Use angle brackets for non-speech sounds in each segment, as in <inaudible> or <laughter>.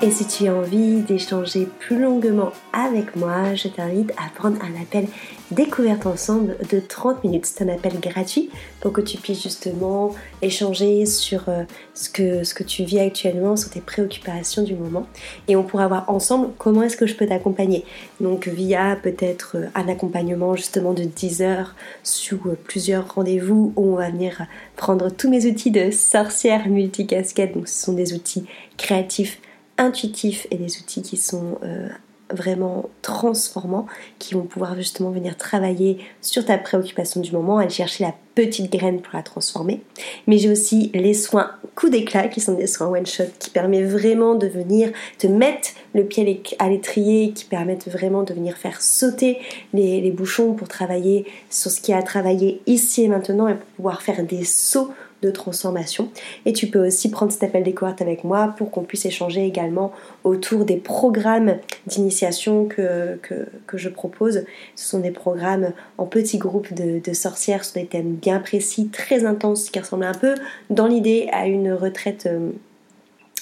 Et si tu as envie d'échanger plus longuement avec moi, je t'invite à prendre un appel découverte ensemble de 30 minutes. C'est un appel gratuit pour que tu puisses justement échanger sur euh, ce que, ce que tu vis actuellement, sur tes préoccupations du moment. Et on pourra voir ensemble comment est-ce que je peux t'accompagner. Donc via peut-être euh, un accompagnement justement de 10 heures sous euh, plusieurs rendez-vous où on va venir prendre tous mes outils de sorcière multicasquette. Donc ce sont des outils créatifs intuitifs et des outils qui sont euh, vraiment transformants, qui vont pouvoir justement venir travailler sur ta préoccupation du moment, aller chercher la petite graine pour la transformer. Mais j'ai aussi les soins coup d'éclat, qui sont des soins one-shot, qui permettent vraiment de venir te mettre le pied à l'étrier, qui permettent vraiment de venir faire sauter les, bouchons pour travailler sur ce qui a travaillé ici et maintenant et pour pouvoir faire des sauts de transformation. Et tu peux aussi prendre cet appel découverte avec moi pour qu'on puisse échanger également autour des programmes d'initiation que, je propose. Ce sont des programmes en petits groupes de, sorcières sur des thèmes bien précis, très intenses, qui ressemblent un peu dans l'idée à une retraite. Euh,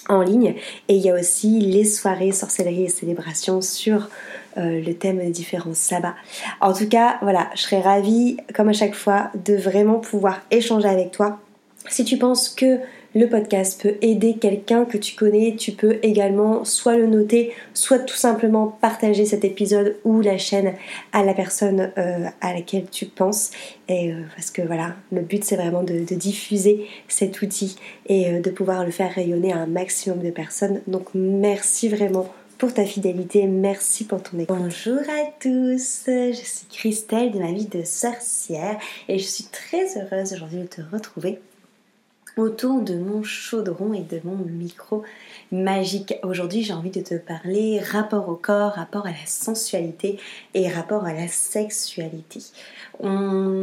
en ligne et il y a aussi les soirées sorcellerie et célébration sur euh, le thème des différents sabbats. En tout cas, voilà, je serais ravie, comme à chaque fois, de vraiment pouvoir échanger avec toi si tu penses que le podcast peut aider quelqu'un que tu connais, tu peux également soit le noter, soit tout simplement partager cet épisode ou la chaîne à la personne euh, à laquelle tu penses. Et euh, parce que voilà, le but c'est vraiment de, diffuser cet outil et euh, de pouvoir le faire rayonner à un maximum de personnes. Donc merci vraiment pour ta fidélité, merci pour ton écoute. Bonjour à tous, je suis Christelle de ma vie de sorcière et je suis très heureuse aujourd'hui de te retrouver autour de mon chaudron et de mon micro magique. Aujourd'hui, j'ai envie de te parler rapport au corps, rapport à la sensualité et rapport à la sexualité. On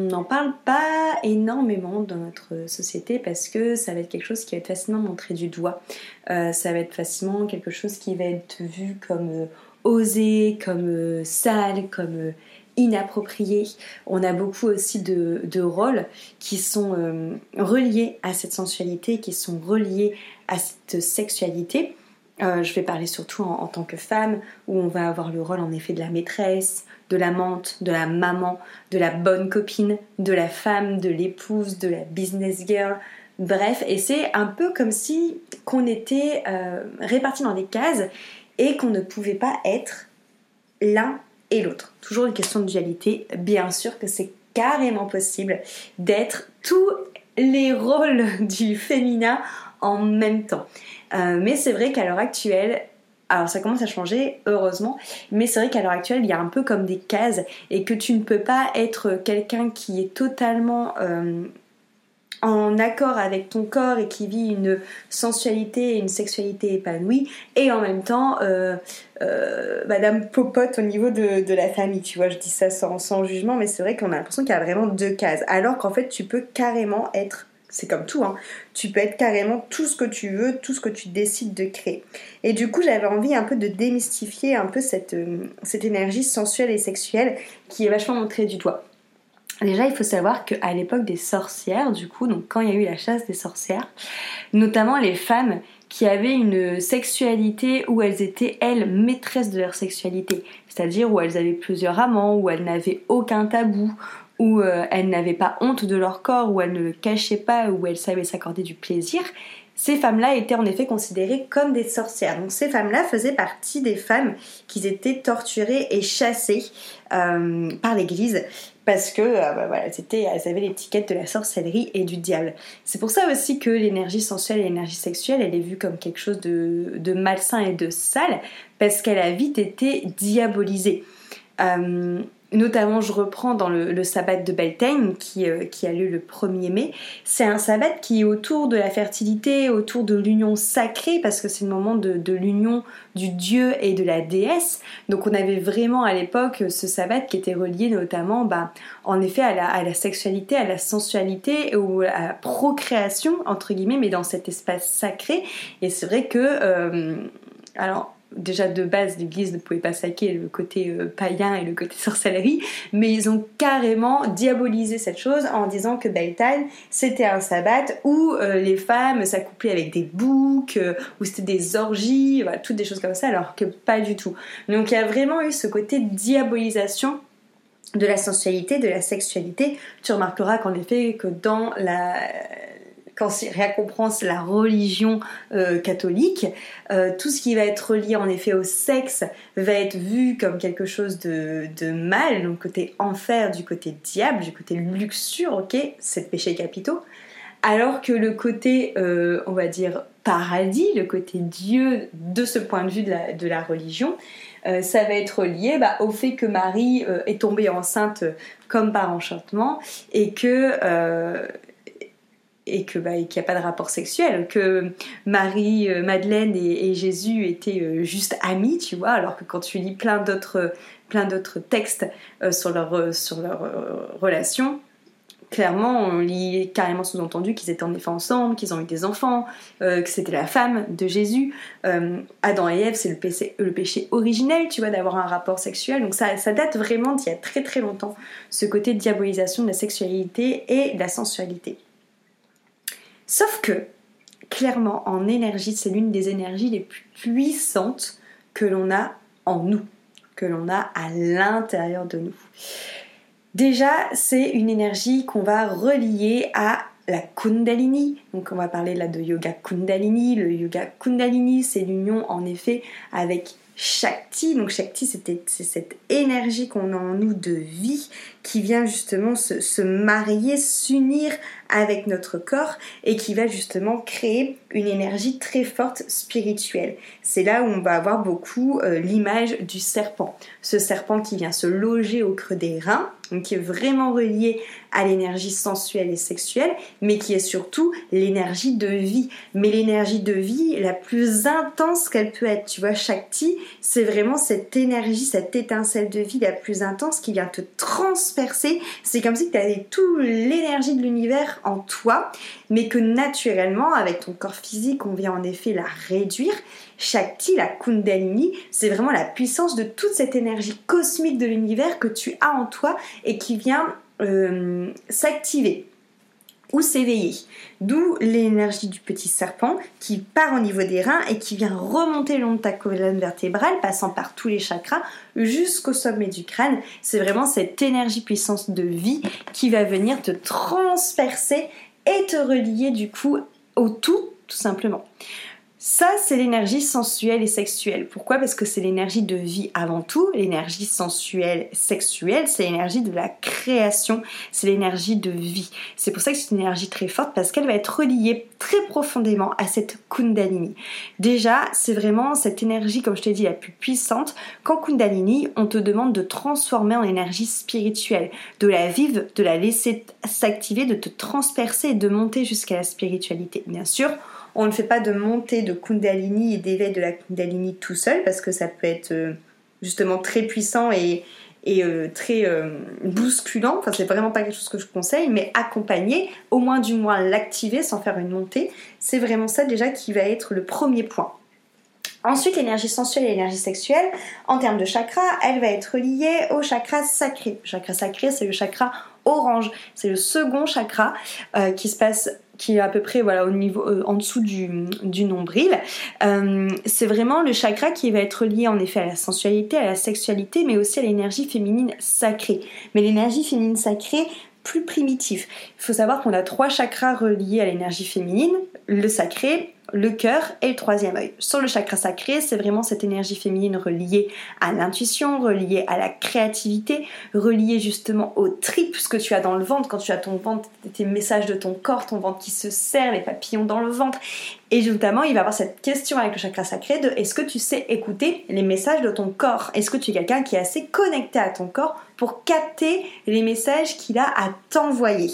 n'en parle pas énormément dans notre société parce que ça va être quelque chose qui va être facilement montré du doigt. Euh, ça va être facilement quelque chose qui va être vu comme euh, osé, comme euh, sale, comme inapproprié. On a beaucoup aussi de, rôles qui sont euh, reliés à cette sensualité, qui sont reliés à cette sexualité. Euh, je vais parler surtout en, tant que femme, où on va avoir le rôle en effet de la maîtresse, de l'amante, de la maman, de la bonne copine, de la femme, de l'épouse, de la business girl. Bref, et c'est un peu comme si qu'on était euh, répartis dans des cases et qu'on ne pouvait pas être l'un l'autre. Toujours une question de dualité. Bien sûr que c'est carrément possible d'être tous les rôles <laughs> du féminin en même temps. Euh, mais c'est vrai qu'à l'heure actuelle, alors ça commence à changer, heureusement, mais c'est vrai qu'à l'heure actuelle, il y a un peu comme des cases et que tu ne peux pas être quelqu'un qui est totalement euh, en accord avec ton corps et qui vit une sensualité et une sexualité épanouie et en même temps euh, euh, Madame Popote au niveau de, la famille, tu vois, je dis ça sans, sans jugement mais c'est vrai qu'on a l'impression qu'il y a vraiment deux cases alors qu'en fait tu peux carrément être c'est comme tout, hein. tu peux être carrément tout ce que tu veux, tout ce que tu décides de créer. Et du coup, j'avais envie un peu de démystifier un peu cette, euh, cette énergie sensuelle et sexuelle qui est vachement montrée du doigt. Déjà, il faut savoir qu'à l'époque des sorcières, du coup, donc quand il y a eu la chasse des sorcières, notamment les femmes qui avaient une sexualité où elles étaient, elles, maîtresses de leur sexualité, c'est-à-dire où elles avaient plusieurs amants, où elles n'avaient aucun tabou, où euh, elles n'avaient pas honte de leur corps, où elles ne le cachaient pas, où elles savaient s'accorder du plaisir, ces femmes-là étaient en effet considérées comme des sorcières. Donc ces femmes-là faisaient partie des femmes qui étaient torturées et chassées euh, par l'Église parce que euh, bah, elles, avaient l'étiquette de la sorcellerie et du diable. C'est pour ça aussi que l'énergie sensuelle et l'énergie sexuelle, elle est vue comme quelque chose de, malsain et de sale, parce qu'elle a vite été diabolisée. Euh, Notamment, je reprends dans le, sabbat de Beltane qui, euh, a lieu le 1er mai. C'est un sabbat qui est autour de la fertilité, autour de l'union sacrée, parce que c'est le moment de, l'union du dieu et de la déesse. Donc on avait vraiment à l'époque ce sabbat qui était relié notamment, bah, en effet, à la, à la, sexualité, à la sensualité ou à la procréation, entre guillemets, mais dans cet espace sacré. Et c'est vrai que... Euh, alors, déjà de base l'église ne pouvait pas saquer le côté euh, païen et le côté sorcellerie, mais ils ont carrément diabolisé cette chose en disant que Beltane c'était un sabbat où euh, les femmes s'accouplaient avec des boucs, euh, où c'était des orgies, voilà, toutes des choses comme ça, alors que pas du tout. Donc il y a vraiment eu ce côté diabolisation de la sensualité, de la sexualité. Tu remarqueras qu'en effet que dans la quand on comprend la religion euh, catholique, euh, tout ce qui va être lié en effet au sexe va être vu comme quelque chose de, mal, donc côté enfer, du côté diable, du côté luxure, ok, c'est péché capitaux. Alors que le côté, euh, on va dire, paradis, le côté Dieu de ce point de vue de la, religion, ça va être lié bah, au fait que Marie est tombée enceinte comme par enchantement et que et que bah, qu'il n'y a pas de rapport sexuel, que Marie, euh, Madeleine et, Jésus étaient euh, juste amis, tu vois, alors que quand tu lis plein d'autres plein d'autres textes euh, sur leur sur leur relation, clairement on lit carrément sous-entendu qu'ils étaient en effet ensemble, qu'ils ont eu des enfants, que c'était la femme de Jésus. Adam et Ève, c'est le péché, originel, tu vois, d'avoir un rapport sexuel. Donc ça, date vraiment d'il y a très très longtemps, ce côté diabolisation de la sexualité et de la sensualité. Sauf que, clairement, en énergie, c'est l'une des énergies les plus puissantes que l'on a en nous, que l'on a à l'intérieur de nous. Déjà, c'est une énergie qu'on va relier à la Kundalini. Donc on va parler là de yoga Kundalini. Le yoga Kundalini, c'est l'union en effet avec Shakti. Donc Shakti, c'est cette énergie qu'on a en nous de vie qui vient justement se, se marier, s'unir avec notre corps et qui va justement créer une énergie très forte spirituelle. C'est là où on va avoir beaucoup euh, l'image du serpent. Ce serpent qui vient se loger au creux des reins, donc qui est vraiment relié à l'énergie sensuelle et sexuelle, mais qui est surtout l'énergie de vie. Mais l'énergie de vie la plus intense qu'elle peut être. Tu vois, Shakti, c'est vraiment cette énergie, cette étincelle de vie la plus intense qui vient te C'est comme si tu avais toute l'énergie de l'univers en toi, mais que naturellement, avec ton corps physique, on vient en effet la réduire. Shakti, la Kundalini, c'est vraiment la puissance de toute cette énergie cosmique de l'univers que tu as en toi et qui vient euh, s'activer ou s'éveiller. D'où l'énergie du petit serpent qui part au niveau des reins et qui vient remonter le long de ta colonne vertébrale, passant par tous les chakras jusqu'au sommet du crâne. C'est vraiment cette énergie puissance de vie qui va venir te transpercer et te relier du coup au tout, tout simplement. Ça, c'est l'énergie sensuelle et sexuelle. Pourquoi? Parce que c'est l'énergie de vie avant tout. L'énergie sensuelle, sexuelle, c'est l'énergie de la création, c'est l'énergie de vie. C'est pour ça que c'est une énergie très forte parce qu'elle va être reliée très profondément à cette Kundalini. Déjà, c'est vraiment cette énergie, comme je t'ai dit, la plus puissante. Qu'en Kundalini, on te demande de transformer en énergie spirituelle, de la vivre, de la laisser s'activer, de te transpercer et de monter jusqu'à la spiritualité. Bien sûr, on ne fait pas de montée de Kundalini et d'éveil de la Kundalini tout seul parce que ça peut être euh, justement très puissant et, euh, très euh, bousculant. Enfin, c'est vraiment pas quelque chose que je conseille, mais accompagner, au moins du moins l'activer sans faire une montée, c'est vraiment ça déjà qui va être le premier point. Ensuite, l'énergie sensuelle et l'énergie sexuelle, en termes de chakra, elle va être liée au chakra sacré. Le chakra sacré, c'est le chakra orange. C'est le second chakra qui se passe qui est à peu près voilà au niveau euh, en dessous du, nombril. Euh, c'est vraiment le chakra qui va être lié en effet à la sensualité, à la sexualité, mais aussi à l'énergie féminine sacrée. Mais l'énergie féminine sacrée plus primitive. Il faut savoir qu'on a trois chakras reliés à l'énergie féminine, le sacré, le cœur et le troisième œil. Sur le chakra sacré, c'est vraiment cette énergie féminine reliée à l'intuition, reliée à la créativité, reliée justement au trip, ce que tu as dans le ventre, quand tu as ton ventre, tes messages de ton corps, ton ventre qui se serre, les papillons dans le ventre. Et notamment, il va avoir cette question avec le chakra sacré de est-ce que tu sais écouter les messages de ton corps? Est-ce que tu es quelqu'un qui est assez connecté à ton corps pour capter les messages qu'il a à t'envoyer?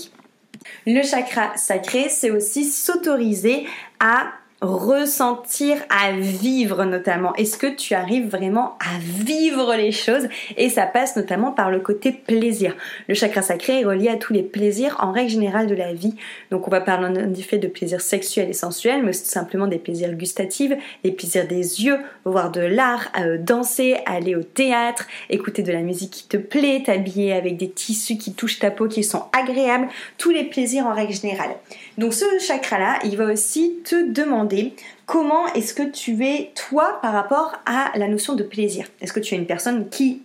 Le chakra sacré, c'est aussi s'autoriser à ressentir, à vivre notamment. Est-ce que tu arrives vraiment à vivre les choses? Et ça passe notamment par le côté plaisir. Le chakra sacré est relié à tous les plaisirs en règle générale de la vie. Donc on va parler en effet de plaisirs sexuels et sensuels, mais tout simplement des plaisirs gustatifs, les plaisirs des yeux, voir de l'art, euh, danser, aller au théâtre, écouter de la musique qui te plaît, t'habiller avec des tissus qui touchent ta peau, qui sont agréables, tous les plaisirs en règle générale. Donc ce chakra-là, il va aussi te demander comment est-ce que tu es toi par rapport à la notion de plaisir. Est-ce que tu es une personne qui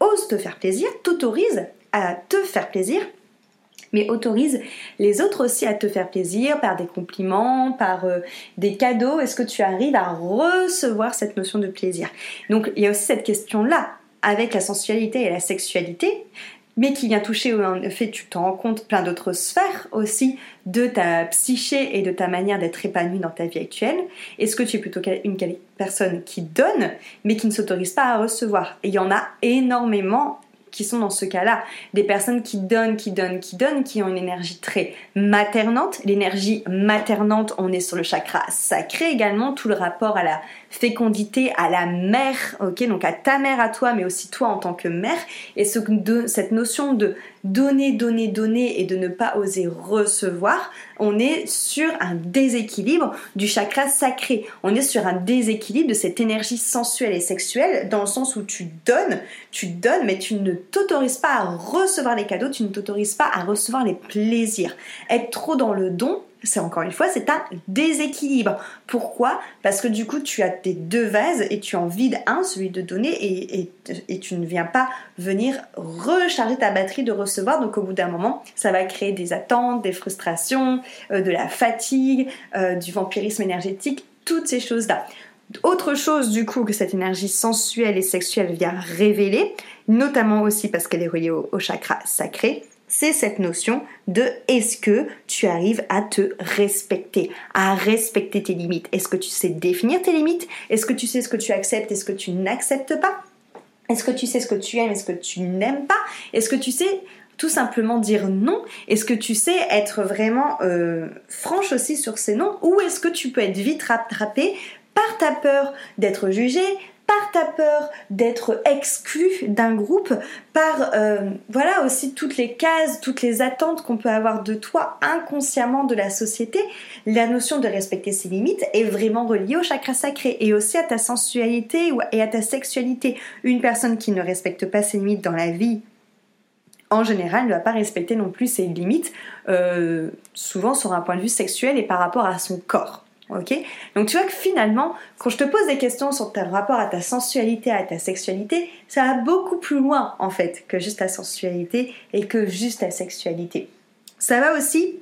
ose te faire plaisir, t'autorise à te faire plaisir mais autorise les autres aussi à te faire plaisir par des compliments, par euh, des cadeaux? Est-ce que tu arrives à recevoir cette notion de plaisir? Donc il y a aussi cette question-là avec la sensualité et la sexualité mais qui vient toucher en fait tu t'en rends compte plein d'autres sphères aussi de ta psyché et de ta manière d'être épanouie dans ta vie actuelle Est-ce que tu es plutôt une personne qui donne mais qui ne s'autorise pas à recevoir? Il y en a énormément qui sont dans ce cas-là. Des personnes qui donnent, qui donnent, qui donnent, qui ont une énergie très maternante. L'énergie maternante, on est sur le chakra sacré également, tout le rapport à la fécondité, à la mère, ok, donc à ta mère, à toi, mais aussi toi en tant que mère. Et ce, de, cette notion de donner, donner, donner et de ne pas oser recevoir, on est sur un déséquilibre du chakra sacré. On est sur un déséquilibre de cette énergie sensuelle et sexuelle dans le sens où tu donnes, tu donnes, mais tu ne t'autorises pas à recevoir les cadeaux, tu ne t'autorises pas à recevoir les plaisirs. Être trop dans le don, c'est encore une fois, c'est un déséquilibre. Pourquoi? Parce que du coup, tu as tes deux vases et tu en vides un, celui de donner, et, tu ne viens pas venir recharger ta batterie de recevoir. Donc au bout d'un moment, ça va créer des attentes, des frustrations, euh, de la fatigue, euh, du vampirisme énergétique, toutes ces choses-là. Autre chose du coup que cette énergie sensuelle et sexuelle vient révéler, notamment aussi parce qu'elle est reliée au chakra sacré, c'est cette notion de est-ce que tu arrives à te respecter, à respecter tes limites. Est-ce que tu sais définir tes limites Est-ce que tu sais ce que tu acceptes et ce que tu n'acceptes pas Est-ce que tu sais ce que tu aimes et ce que tu n'aimes pas Est-ce que tu sais tout simplement dire non Est-ce que tu sais être vraiment euh, franche aussi sur ces noms Ou est-ce que tu peux être vite rattrapé par ta peur d'être jugé, par ta peur d'être exclu d'un groupe, par euh, voilà aussi toutes les cases, toutes les attentes qu'on peut avoir de toi inconsciemment de la société, la notion de respecter ses limites est vraiment reliée au chakra sacré et aussi à ta sensualité et à ta sexualité. Une personne qui ne respecte pas ses limites dans la vie en général, ne va pas respecter non plus ses limites, euh, souvent sur un point de vue sexuel et par rapport à son corps. Ok Donc tu vois que finalement, quand je te pose des questions sur ton rapport à ta sensualité, à ta sexualité, ça va beaucoup plus loin en fait que juste ta sensualité et que juste ta sexualité. Ça va aussi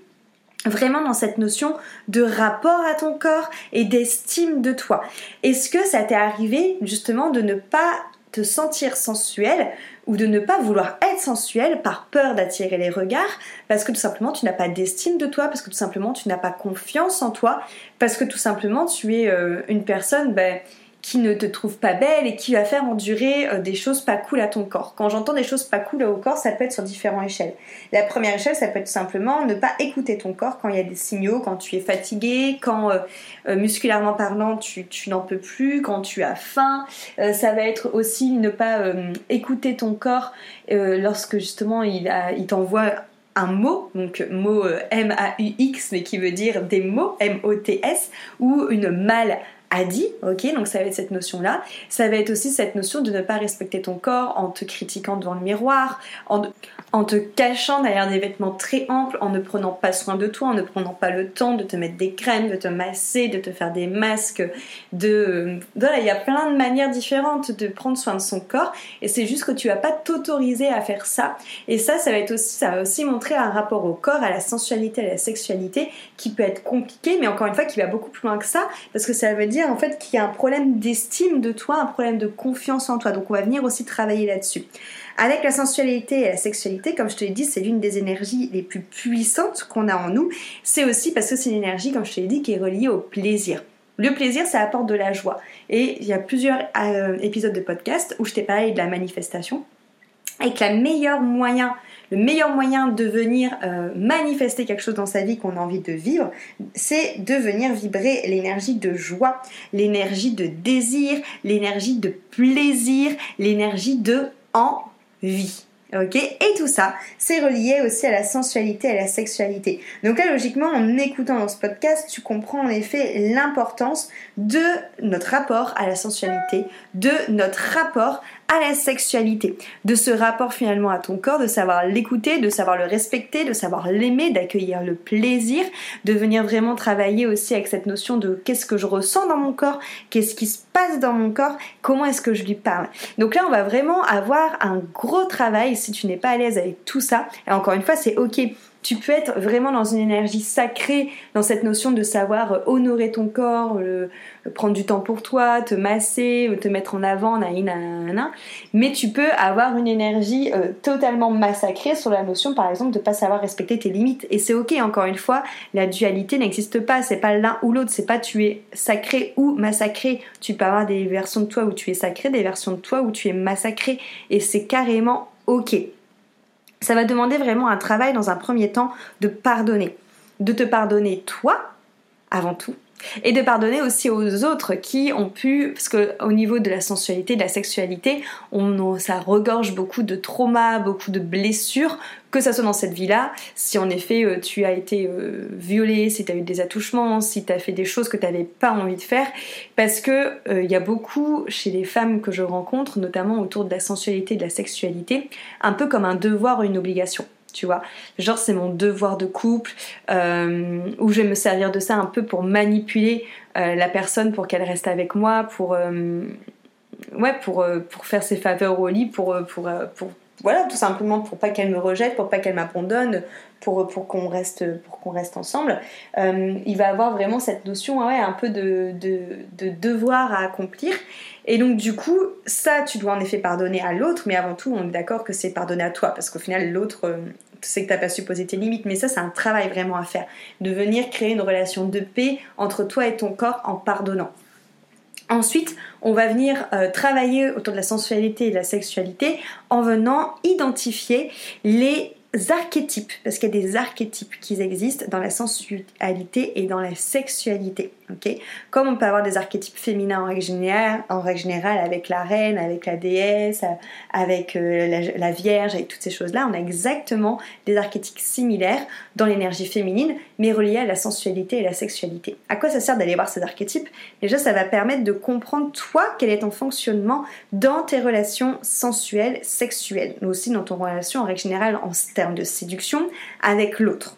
vraiment dans cette notion de rapport à ton corps et d'estime de toi. Est-ce que ça t'est arrivé justement de ne pas te sentir sensuel ou de ne pas vouloir être sensuel par peur d'attirer les regards, parce que tout simplement tu n'as pas d'estime de toi, parce que tout simplement tu n'as pas confiance en toi, parce que tout simplement tu es euh, une personne ben, qui ne te trouve pas belle et qui va faire endurer euh, des choses pas cool à ton corps. Quand j'entends des choses pas cool au corps, ça peut être sur différentes échelles. La première échelle, ça peut être simplement ne pas écouter ton corps quand il y a des signaux, quand tu es fatigué, quand euh, euh, musculairement parlant tu, n'en peux plus, quand tu as faim. ça va être aussi ne pas écouter ton corps lorsque justement il, il t'envoie un mot, donc mot M-A-U-X, mais qui veut dire des mots, M-O-T-S, ou une mal a dit, ok, donc ça va être cette notion-là. Ça va être aussi cette notion de ne pas respecter ton corps en te critiquant devant le miroir, en, te cachant derrière des vêtements très amples, en ne prenant pas soin de toi, en ne prenant pas le temps de te mettre des crèmes, de te masser, de te faire des masques, de... Voilà, il y a plein de manières différentes de prendre soin de son corps, et c'est juste que tu vas pas t'autoriser à faire ça. Et ça, ça va être aussi, ça va aussi montrer un rapport au corps, à la sensualité, à la sexualité, qui peut être compliqué, mais encore une fois, qui va beaucoup plus loin que ça, parce que ça veut dire en fait qu'il y a un problème d'estime de toi, un problème de confiance en toi. Donc on va venir aussi travailler là-dessus. Avec la sensualité et la sexualité, comme je te l'ai dit, c'est l'une des énergies les plus puissantes qu'on a en nous. C'est aussi parce que c'est une énergie, comme je te l'ai dit, qui est reliée au plaisir. Le plaisir, ça apporte de la joie. Et il y a plusieurs euh, épisodes de podcast où je t'ai parlé de la manifestation. Et que la moyen le meilleur moyen de venir euh, manifester quelque chose dans sa vie qu'on a envie de vivre, c'est de venir vibrer l'énergie de joie, l'énergie de désir, l'énergie de plaisir, l'énergie de envie. Ok? Et tout ça, c'est relié aussi à la sensualité, à la sexualité. Donc là, logiquement, en écoutant dans ce podcast, tu comprends en effet l'importance de notre rapport à la sensualité, de notre rapport à la sexualité, de ce rapport finalement à ton corps, de savoir l'écouter, de savoir le respecter, de savoir l'aimer, d'accueillir le plaisir, de venir vraiment travailler aussi avec cette notion de qu'est-ce que je ressens dans mon corps, qu'est-ce qui se passe dans mon corps, comment est-ce que je lui parle. Donc là, on va vraiment avoir un gros travail si tu n'es pas à l'aise avec tout ça. Et encore une fois, c'est ok tu peux être vraiment dans une énergie sacrée, dans cette notion de savoir euh, honorer ton corps, prendre du temps pour toi, te masser, te mettre en avant, nanana. mais tu peux avoir une énergie euh, totalement massacrée sur la notion, par exemple, de pas savoir respecter tes limites. Et c'est ok, encore une fois, la dualité n'existe pas, c'est pas l'un ou l'autre, c'est pas tu es sacré ou massacré. Tu peux avoir des versions de toi où tu es sacré, des versions de toi où tu es massacré, et c'est carrément ok ça va demander vraiment un travail dans un premier temps de pardonner. De te pardonner toi, avant tout, et de pardonner aussi aux autres qui ont pu, parce qu'au niveau de la sensualité, de la sexualité, ça regorge beaucoup de traumas, beaucoup de blessures, que ça soit dans cette vie-là, si en effet euh, tu as été euh, violé, si tu as eu des attouchements, si tu as fait des choses que tu n'avais pas envie de faire, parce que euh, il y a beaucoup chez les femmes que je rencontre, notamment autour de la sensualité, de la sexualité, un peu comme un devoir une obligation tu vois. Genre c'est mon devoir de couple, euh, où je vais me servir de ça un peu pour manipuler euh, la personne pour qu'elle reste avec moi, pour euh, faire ses faveurs au lit, pour, pour, pour voilà, tout simplement pour pas qu'elle me rejette, pour pas qu'elle m'abandonne, pour, qu'on reste, ensemble. il va avoir vraiment cette notion ouais, un peu de, de, de devoir à accomplir. Et donc du coup, ça, tu dois en effet pardonner à l'autre, mais avant tout, on est d'accord que c'est pardonner à toi, parce qu'au final, l'autre, euh, c'est que t'as pas su poser tes limites, mais ça, c'est un travail vraiment à faire, de venir créer une relation de paix entre toi et ton corps en pardonnant. Ensuite, on va venir euh, travailler autour de la sensualité et de la sexualité en venant identifier les archétypes, parce qu'il y a des archétypes qui existent dans la sensualité et dans la sexualité. Comme on peut avoir des archétypes féminins en règle générale, avec la reine, avec la déesse, avec euh, la, vierge, avec toutes ces choses-là, on a exactement des archétypes similaires dans l'énergie féminine, mais reliés à la sensualité et la sexualité. À quoi ça sert d'aller voir ces archétypes? Déjà, ça va permettre de comprendre toi quel est ton fonctionnement dans tes relations sensuelles, sexuelles, mais aussi dans ton relation en règle générale en termes de séduction avec l'autre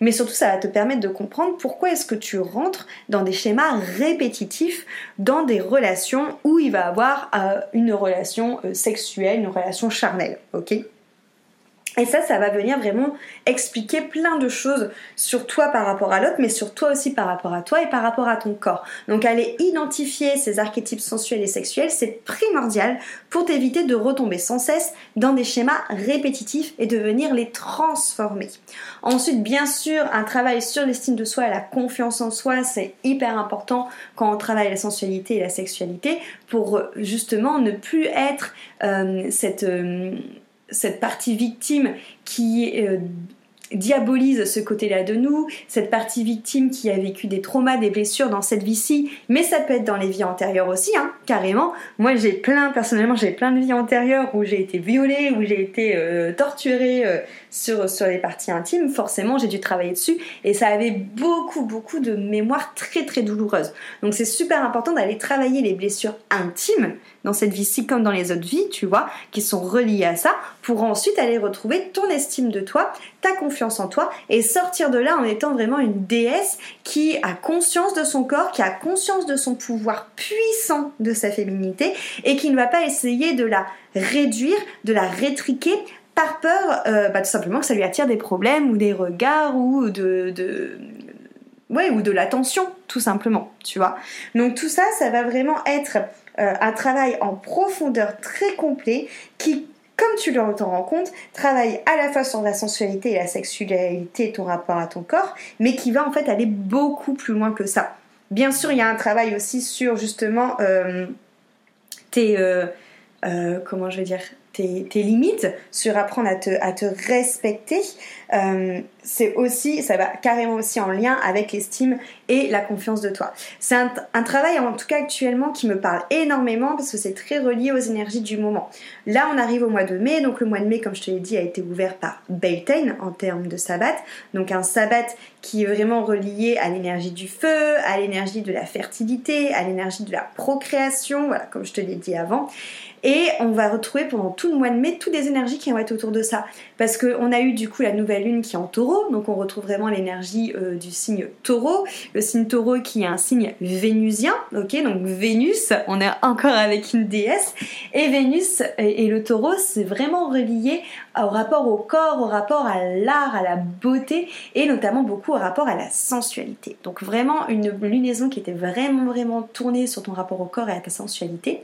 Mais surtout, ça va te permettre de comprendre pourquoi est-ce que tu rentres dans des schémas répétitifs, dans des relations où il va avoir euh, une relation euh, sexuelle, une relation charnelle, ok et ça, ça va venir vraiment expliquer plein de choses sur toi par rapport à l'autre, mais sur toi aussi par rapport à toi et par rapport à ton corps. Donc aller identifier ces archétypes sensuels et sexuels, c'est primordial pour t'éviter de retomber sans cesse dans des schémas répétitifs et de venir les transformer. Ensuite, bien sûr, un travail sur l'estime de soi et la confiance en soi, c'est hyper important quand on travaille la sensualité et la sexualité pour justement ne plus être euh, cette... Euh, cette partie victime qui euh, diabolise ce côté-là de nous, cette partie victime qui a vécu des traumas, des blessures dans cette vie-ci, mais ça peut être dans les vies antérieures aussi, hein, carrément. Moi, j'ai plein, personnellement, j'ai plein de vies antérieures où j'ai été violée, où j'ai été euh, torturée euh, sur, les parties intimes. Forcément, j'ai dû travailler dessus et ça avait beaucoup, beaucoup de mémoires très, très douloureuses. Donc, c'est super important d'aller travailler les blessures intimes dans cette vie-ci comme dans les autres vies, tu vois, qui sont reliées à ça, pour ensuite aller retrouver ton estime de toi, ta confiance en toi, et sortir de là en étant vraiment une déesse qui a conscience de son corps, qui a conscience de son pouvoir puissant de sa féminité, et qui ne va pas essayer de la réduire, de la rétriquer par peur euh, bah, tout simplement que ça lui attire des problèmes ou des regards ou de, ouais, ou de l'attention tout simplement, tu vois. Donc tout ça, ça va vraiment être euh, un travail en profondeur très complet qui comme tu le rends compte, travaille à la fois sur la sensualité et la sexualité, ton rapport à ton corps, mais qui va en fait aller beaucoup plus loin que ça. Bien sûr, il y a un travail aussi sur justement euh, tes, comment je vais dire, tes, limites, sur apprendre à te, à te respecter, euh, c'est aussi, ça va carrément aussi en lien avec l'estime et la confiance de toi. C'est un, travail en tout cas actuellement qui me parle énormément parce que c'est très relié aux énergies du moment. Là, on arrive au mois de mai, donc le mois de mai, comme je te l'ai dit, a été ouvert par Beltane en termes de sabbat, donc un sabbat qui est vraiment relié à l'énergie du feu, à l'énergie de la fertilité, à l'énergie de la procréation, voilà, comme je te l'ai dit avant. Et on va retrouver pendant tout le mois de mai toutes les énergies qui vont être autour de ça. Parce qu'on a eu du coup la nouvelle lune qui est en taureau, donc on retrouve vraiment l'énergie euh, du signe taureau. Le signe taureau qui est un signe vénusien, ok Donc Vénus, on est encore avec une déesse. Et Vénus et, le taureau, c'est vraiment relié au rapport au corps, au rapport à l'art, à la beauté et notamment beaucoup au rapport à la sensualité. Donc vraiment une lunaison qui était vraiment vraiment tournée sur ton rapport au corps et à ta sensualité.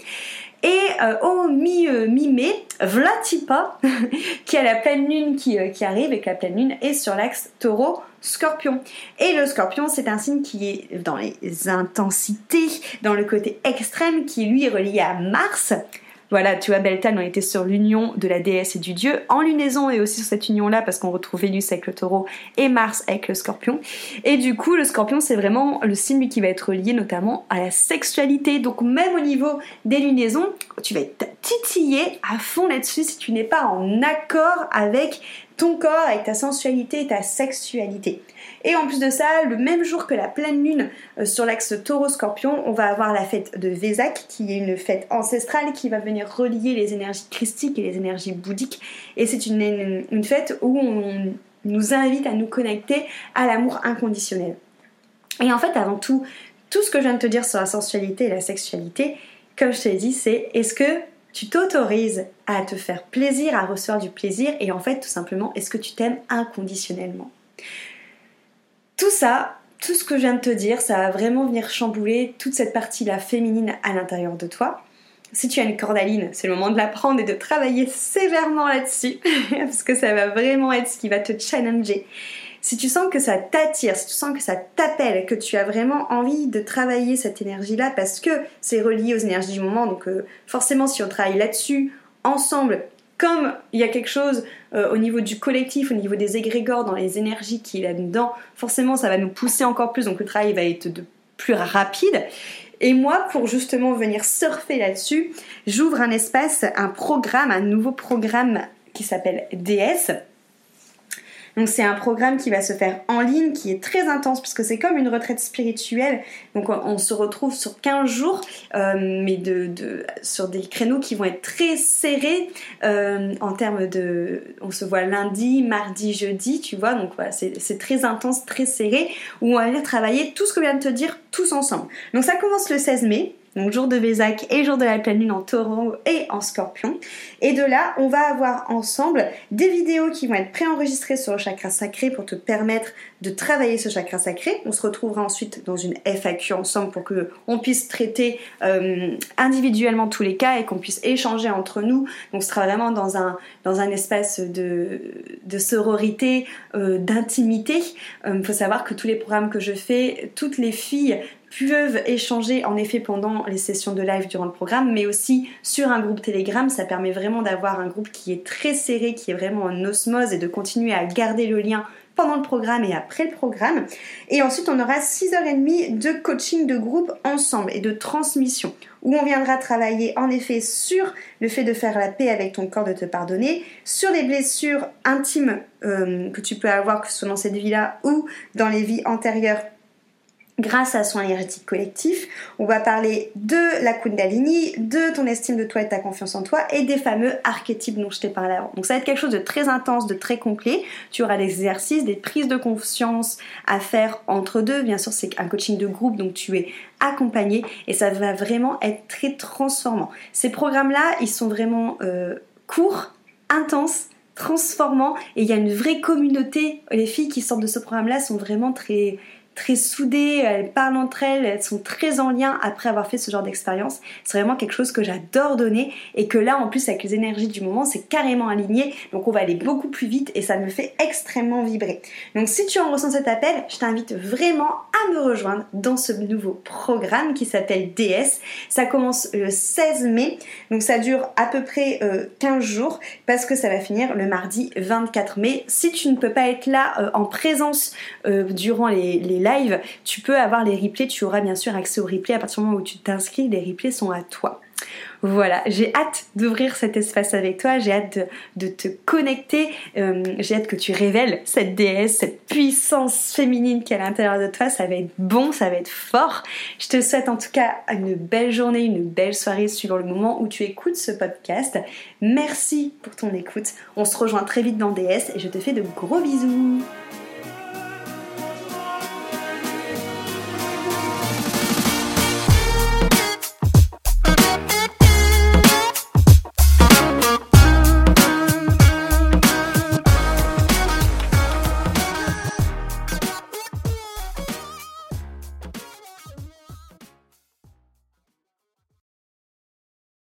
Et euh, au euh, mi-mai, Vlatipa, <laughs> qui a la pleine lune qui, euh, qui arrive et que la pleine lune est sur l'axe taureau scorpion. Et le scorpion, c'est un signe qui est dans les intensités, dans le côté extrême, qui lui est relié à Mars. Voilà, tu vois, Beltane, on était sur l'union de la déesse et du dieu, en lunaison et aussi sur cette union-là, parce qu'on retrouve Vénus avec le taureau et Mars avec le scorpion. Et du coup, le scorpion, c'est vraiment le signe qui va être lié notamment à la sexualité. Donc, même au niveau des lunaisons, tu vas être titillé à fond là-dessus si tu n'es pas en accord avec ton corps, avec ta sensualité et ta sexualité. Et en plus de ça, le même jour que la pleine lune euh, sur l'axe taureau-scorpion, on va avoir la fête de Vésac, qui est une fête ancestrale qui va venir relier les énergies christiques et les énergies bouddhiques. Et c'est une, une fête où on nous invite à nous connecter à l'amour inconditionnel. Et en fait, avant tout, tout ce que je viens de te dire sur la sensualité et la sexualité, comme je t'ai dit, c'est est-ce que tu t'autorises à te faire plaisir, à recevoir du plaisir et en fait tout simplement est-ce que tu t'aimes inconditionnellement? Tout ça, tout ce que je viens de te dire, ça va vraiment venir chambouler toute cette partie-là féminine à l'intérieur de toi. Si tu as une cordaline, c'est le moment de la prendre et de travailler sévèrement là-dessus <laughs> parce que ça va vraiment être ce qui va te challenger si tu sens que ça t'attire, si tu sens que ça t'appelle, que tu as vraiment envie de travailler cette énergie-là parce que c'est relié aux énergies du moment, donc euh, forcément si on travaille là-dessus ensemble, comme il y a quelque chose euh, au niveau du collectif, au niveau des égrégores, dans les énergies qui est là-dedans, forcément ça va nous pousser encore plus, donc le travail va être de plus rapide. Et moi, pour justement venir surfer là-dessus, j'ouvre un espace, un programme, un nouveau programme qui s'appelle DS donc c'est un programme qui va se faire en ligne, qui est très intense, puisque c'est comme une retraite spirituelle. Donc on, se retrouve sur 15 jours, euh, mais sur des créneaux qui vont être très serrés euh, en termes de... On se voit lundi, mardi, jeudi, tu vois. Donc voilà, c'est très intense, très serré, où on va venir travailler tout ce que je viens de te dire tous ensemble. Donc ça commence le 16 mai donc jour de Vézac et jour de la pleine lune en taureau et en scorpion. Et de là, on va avoir ensemble des vidéos qui vont être préenregistrées sur le chakra sacré pour te permettre de travailler ce chakra sacré. On se retrouvera ensuite dans une FAQ ensemble pour que on puisse traiter euh, individuellement tous les cas et qu'on puisse échanger entre nous. Donc ce sera vraiment dans un, dans un espace de, de sororité, euh, d'intimité. Il euh, faut savoir que tous les programmes que je fais, toutes les filles peuvent échanger en effet pendant les sessions de live durant le programme, mais aussi sur un groupe Telegram. Ça permet vraiment d'avoir un groupe qui est très serré, qui est vraiment en osmose et de continuer à garder le lien pendant le programme et après le programme. Et ensuite, on aura 6h30 de coaching de groupe ensemble et de transmission où on viendra travailler en effet sur le fait de faire la paix avec ton corps, de te pardonner, sur les blessures intimes euh, que tu peux avoir, que ce soit dans cette vie-là ou dans les vies antérieures grâce à son énergétique collectif. On va parler de la Kundalini, de ton estime de toi et de ta confiance en toi et des fameux archétypes dont je t'ai parlé avant. Donc ça va être quelque chose de très intense, de très complet. Tu auras des exercices, des prises de conscience à faire entre deux. Bien sûr, c'est un coaching de groupe, donc tu es accompagné et ça va vraiment être très transformant. Ces programmes-là, ils sont vraiment euh, courts, intenses, transformants et il y a une vraie communauté. Les filles qui sortent de ce programme-là sont vraiment très très soudées, elles parlent entre elles, elles sont très en lien après avoir fait ce genre d'expérience. C'est vraiment quelque chose que j'adore donner et que là en plus avec les énergies du moment c'est carrément aligné donc on va aller beaucoup plus vite et ça me fait extrêmement vibrer. Donc si tu en ressens cet appel, je t'invite vraiment à me rejoindre dans ce nouveau programme qui s'appelle DS. Ça commence le 16 mai donc ça dure à peu près 15 euh, jours parce que ça va finir le mardi 24 mai. Si tu ne peux pas être là euh, en présence euh, durant les, les tu peux avoir les replays, tu auras bien sûr accès aux replays à partir du moment où tu t'inscris, les replays sont à toi. Voilà, j'ai hâte d'ouvrir cet espace avec toi, j'ai hâte de, te connecter, euh, j'ai hâte que tu révèles cette déesse, cette puissance féminine qui est à l'intérieur de toi, ça va être bon, ça va être fort. Je te souhaite en tout cas une belle journée, une belle soirée suivant le moment où tu écoutes ce podcast. Merci pour ton écoute, on se rejoint très vite dans DS et je te fais de gros bisous.